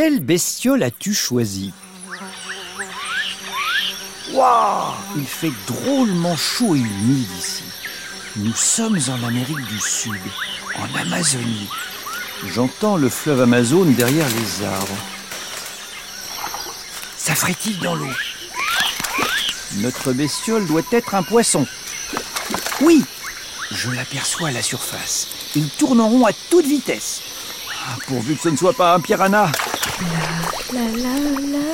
Quelle bestiole as-tu choisi Waouh Il fait drôlement chaud et humide ici. Nous sommes en Amérique du Sud, en Amazonie. J'entends le fleuve Amazon derrière les arbres. Ça frétille dans l'eau. Notre bestiole doit être un poisson. Oui, je l'aperçois à la surface. Il tourne en rond à toute vitesse. Ah, pourvu que ce ne soit pas un piranha. La, la, la,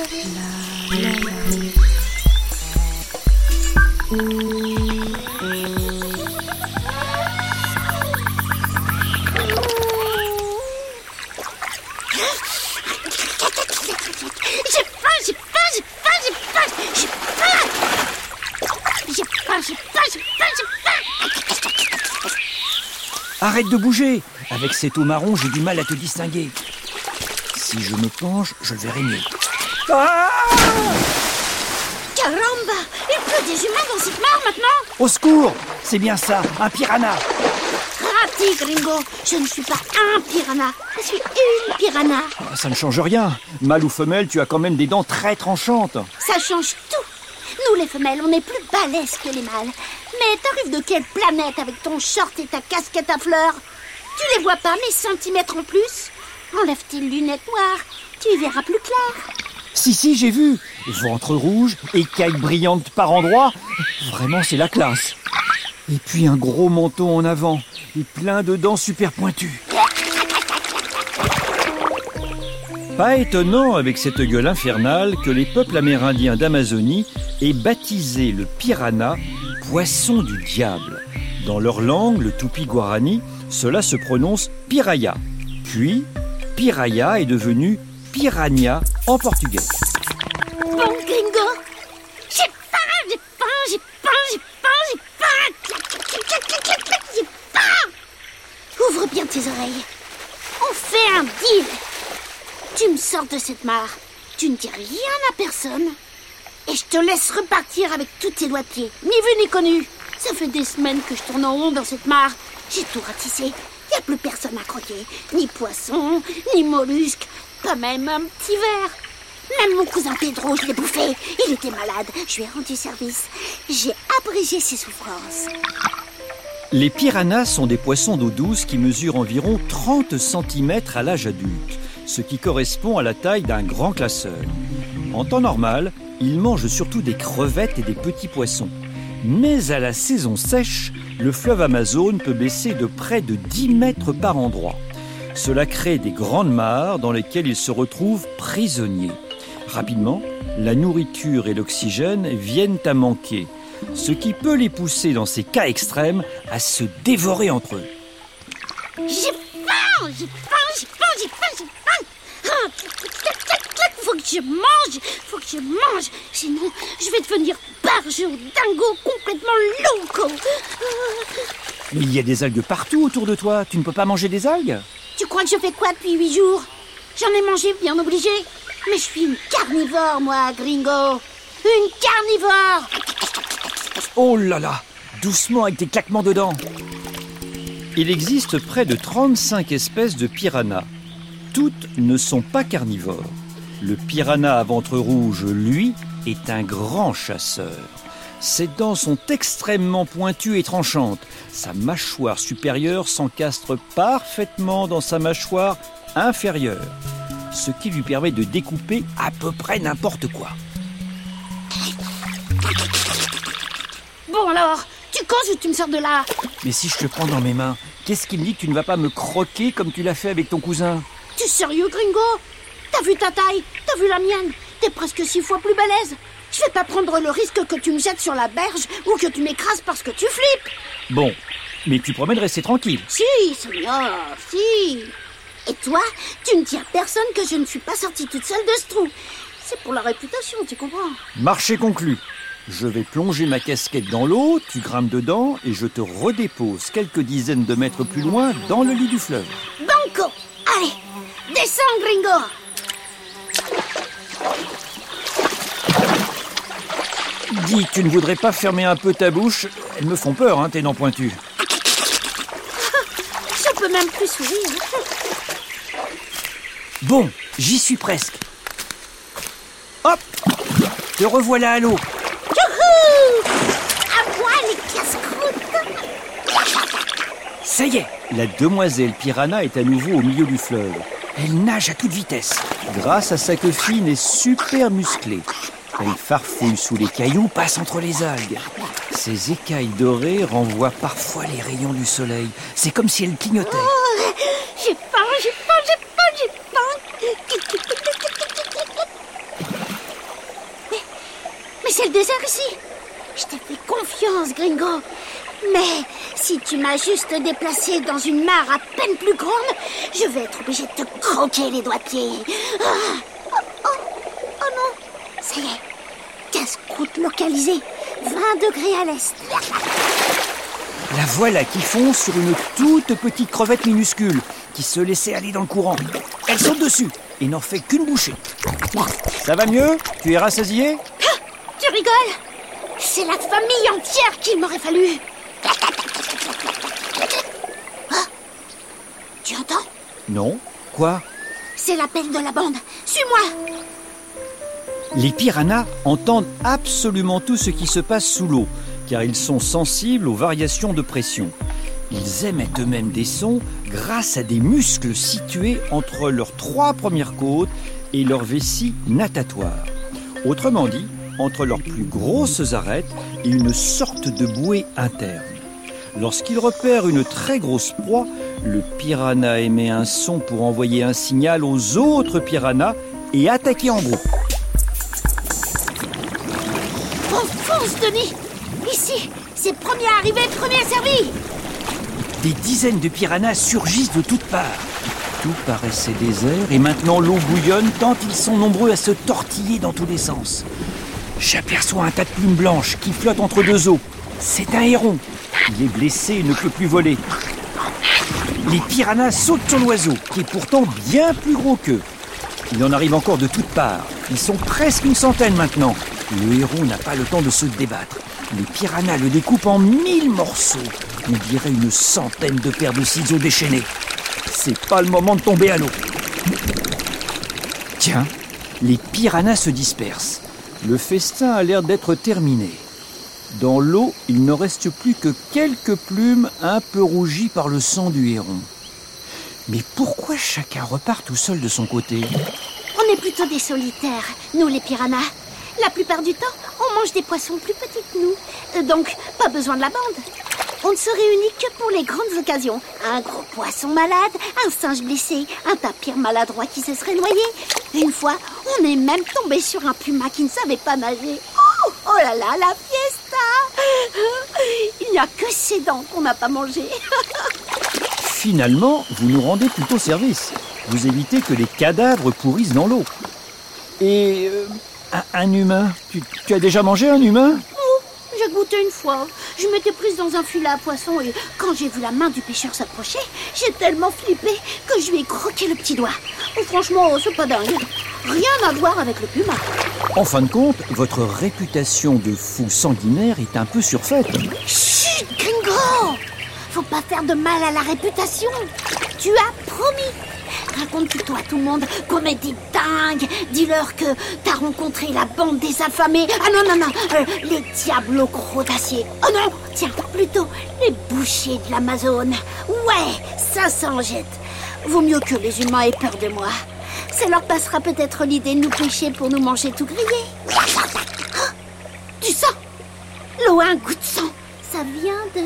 Arrête de bouger Avec cette eau marron, j'ai du mal à te distinguer. Si je me penche, je le verrai mieux. Ah Caramba Il pleut des humains dans cette mare maintenant Au secours C'est bien ça, un piranha Raté, gringo Je ne suis pas un piranha, je suis une piranha ah, Ça ne change rien. Mâle ou femelle, tu as quand même des dents très tranchantes. Ça change tout nous, les femelles, on est plus balèzes que les mâles. Mais t'arrives de quelle planète avec ton short et ta casquette à fleurs? Tu les vois pas, mes centimètres en plus? Enlève tes lunettes noires, tu verras plus clair. Si, si, j'ai vu. Ventre rouge, écailles brillantes par endroits. Vraiment, c'est la classe. Et puis un gros menton en avant et plein de dents super pointues. Pas étonnant avec cette gueule infernale que les peuples amérindiens d'Amazonie aient baptisé le piranha poisson du diable. Dans leur langue, le tupi-guarani, cela se prononce piraya. Puis, piraya est devenu piranha en portugais. Bon, gringo J'ai faim, j'ai faim, j'ai faim, j'ai faim, j'ai faim Ouvre bien tes oreilles. On fait un deal tu me sors de cette mare, tu ne dis rien à personne, et je te laisse repartir avec tous tes doigts de ni vu ni connu. Ça fait des semaines que je tourne en rond dans cette mare. J'ai tout ratissé. Y a plus personne à croquer. Ni poisson, ni mollusque, pas même un petit verre. Même mon cousin Pedro, je l'ai bouffé. Il était malade. Je lui ai rendu service. J'ai abrégé ses souffrances. Les piranhas sont des poissons d'eau douce qui mesurent environ 30 cm à l'âge adulte ce qui correspond à la taille d'un grand classeur. En temps normal, ils mangent surtout des crevettes et des petits poissons. Mais à la saison sèche, le fleuve Amazon peut baisser de près de 10 mètres par endroit. Cela crée des grandes mares dans lesquelles ils se retrouvent prisonniers. Rapidement, la nourriture et l'oxygène viennent à manquer, ce qui peut les pousser dans ces cas extrêmes à se dévorer entre eux. J'ai j'ai faim, faut que je mange, faut que je mange, sinon je vais devenir barge ou dingo complètement loco. Mais il y a des algues partout autour de toi, tu ne peux pas manger des algues Tu crois que je fais quoi depuis huit jours? J'en ai mangé, bien obligé. Mais je suis une carnivore, moi, gringo. Une carnivore Oh là là Doucement avec tes claquements de dents Il existe près de 35 espèces de piranhas toutes ne sont pas carnivores. Le piranha à ventre rouge, lui, est un grand chasseur. Ses dents sont extrêmement pointues et tranchantes. Sa mâchoire supérieure s'encastre parfaitement dans sa mâchoire inférieure, ce qui lui permet de découper à peu près n'importe quoi. Bon alors, tu causes ou tu me sors de là Mais si je te prends dans mes mains, qu'est-ce qui me dit que tu ne vas pas me croquer comme tu l'as fait avec ton cousin? Tu sérieux, gringo? T'as vu ta taille? T'as vu la mienne? T'es presque six fois plus balèze. Je vais pas prendre le risque que tu me jettes sur la berge ou que tu m'écrases parce que tu flippes. Bon, mais tu promets de rester tranquille. Si, Sonia, si. Et toi, tu ne dis à personne que je ne suis pas sortie toute seule de ce trou. C'est pour la réputation, tu comprends Marché conclu. Je vais plonger ma casquette dans l'eau, tu grimpes dedans et je te redépose quelques dizaines de mètres plus loin dans le lit du fleuve. Banco Allez, Descends, gringo Dis, tu ne voudrais pas fermer un peu ta bouche? Elles me font peur, hein, tes dents pointues. Je peux même plus sourire. Bon, j'y suis presque. Hop Te revoilà à l'eau. À moi les casse-croûtes Ça y est, la demoiselle piranha est à nouveau au milieu du fleuve. Elle nage à toute vitesse, grâce à sa queue fine et super musclée. Elle farfouille sous les cailloux, passe entre les algues. Ses écailles dorées renvoient parfois les rayons du soleil. C'est comme si elle clignotait. Oh, J'ai faim, j'ai faim, j'ai faim, j'ai faim Mais, c'est le désert ici Je t'ai fait confiance, Gringo Mais si tu m'as juste déplacé dans une mare à peine plus grande, je vais être obligée de te croquer les doigts de. Ah, oh, oh, Ça y est, casse-croûte localisée, 20 degrés à l'est. La voilà qui fonce sur une toute petite crevette minuscule qui se laissait aller dans le courant. Elle saute dessus et n'en fait qu'une bouchée. Ça va mieux? Tu es rassasié? Ah, tu rigoles? C'est la famille entière qu'il m'aurait fallu. Ah, tu entends? Non. Quoi? C'est l'appel de la bande. Suis-moi Les piranhas entendent absolument tout ce qui se passe sous l'eau, car ils sont sensibles aux variations de pression. Ils émettent eux-mêmes des sons grâce à des muscles situés entre leurs trois premières côtes et leur vessie natatoire. Autrement dit, entre leurs plus grosses arêtes et une sorte de bouée interne. Lorsqu'ils repèrent une très grosse proie, le piranha émet un son pour envoyer un signal aux autres piranhas et attaquer en groupe. Ici, c'est premier arrivé, premier servi Des dizaines de piranhas surgissent de toutes parts. Tout paraissait désert et maintenant l'eau bouillonne tant ils sont nombreux à se tortiller dans tous les sens. J'aperçois un tas de plumes blanches qui flottent entre deux eaux. C'est un héron. Il est blessé et ne peut plus voler. Les piranhas sautent sur l'oiseau, qui est pourtant bien plus gros qu'eux. Il en arrive encore de toutes parts. Ils sont presque une centaine maintenant. Le héron n'a pas le temps de se débattre. Les piranhas le découpent en mille morceaux. On dirait une centaine de paires de ciseaux déchaînés. C'est pas le moment de tomber à l'eau. Tiens, les piranhas se dispersent. Le festin a l'air d'être terminé. Dans l'eau, il ne reste plus que quelques plumes un peu rougies par le sang du héron. Mais pourquoi chacun repart tout seul de son côté? On est plutôt des solitaires, nous les piranhas. La plupart du temps, on mange des poissons plus petits que nous. Euh, Donc, pas besoin de la bande. On ne se réunit que pour les grandes occasions. Un gros poisson malade, un singe blessé, un tapir maladroit qui se serait noyé. Une fois, on est même tombé sur un puma qui ne savait pas nager. Oh, oh là là, la fiesta Il n'y a que ses dents qu'on n'a pas mangées. Finalement, vous nous rendez plutôt service. Vous évitez que les cadavres pourrissent dans l'eau. Et euh, un, un humain? Tu, tu as déjà mangé un humain? Oh, j'ai goûté une fois. Je m'étais prise dans un filet à poisson et quand j'ai vu la main du pêcheur s'approcher, j'ai tellement flippé que je lui ai croqué le petit doigt. Oh, franchement, c'est pas dingue. Rien à voir avec le puma. En fin de compte, votre réputation de fou sanguinaire est un peu surfaite. Chut, Gringo Faut pas faire de mal à la réputation. Tu as promis. Raconte plutôt à tout le monde qu'on est des dingues. Dis-leur que t'as rencontré la bande des affamés. Ah non, non, non, euh, les diables au croc d'acier. Oh non, tiens, plutôt les bouchers de l'Amazone. Ouais, ça s'en jette. Vaut mieux que les humains aient peur de moi. Ça leur passera peut-être l'idée de nous pêcher pour nous manger tout grillé. Ah, du sang L'eau a un goût de sang. Ça vient de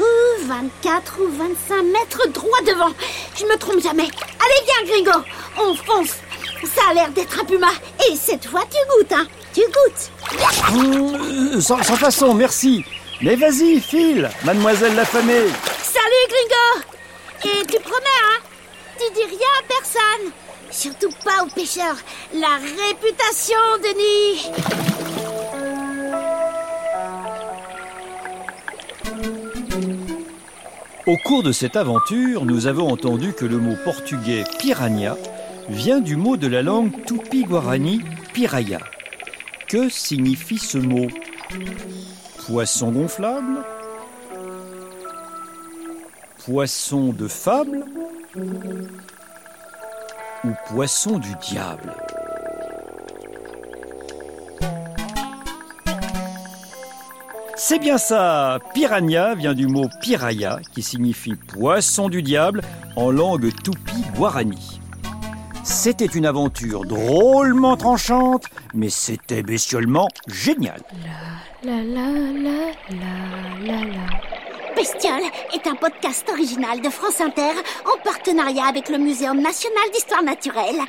ouh, 24 ou 25 mètres droit devant. Je me trompe jamais. Allez, viens, Gringo. On fonce. Ça a l'air d'être un puma. Et cette fois, tu goûtes, hein. Tu goûtes. Mmh, sans, sans façon, merci. Mais vas-y, file, mademoiselle l'affamée. Salut, Gringo. Et tu promets, hein Tu dis rien à personne. Surtout pas aux pêcheurs. La réputation, Denis. Au cours de cette aventure, nous avons entendu que le mot portugais piranha vient du mot de la langue tupi-guarani piraya. Que signifie ce mot? Poisson gonflable? Poisson de fable? Ou poisson du diable? C'est bien ça Piranha vient du mot piraya qui signifie poisson du diable en langue tupi-guarani. C'était une aventure drôlement tranchante, mais c'était bestiolement génial. La la la la la la. Bestiole est un podcast original de France Inter en partenariat avec le Muséum national d'histoire naturelle.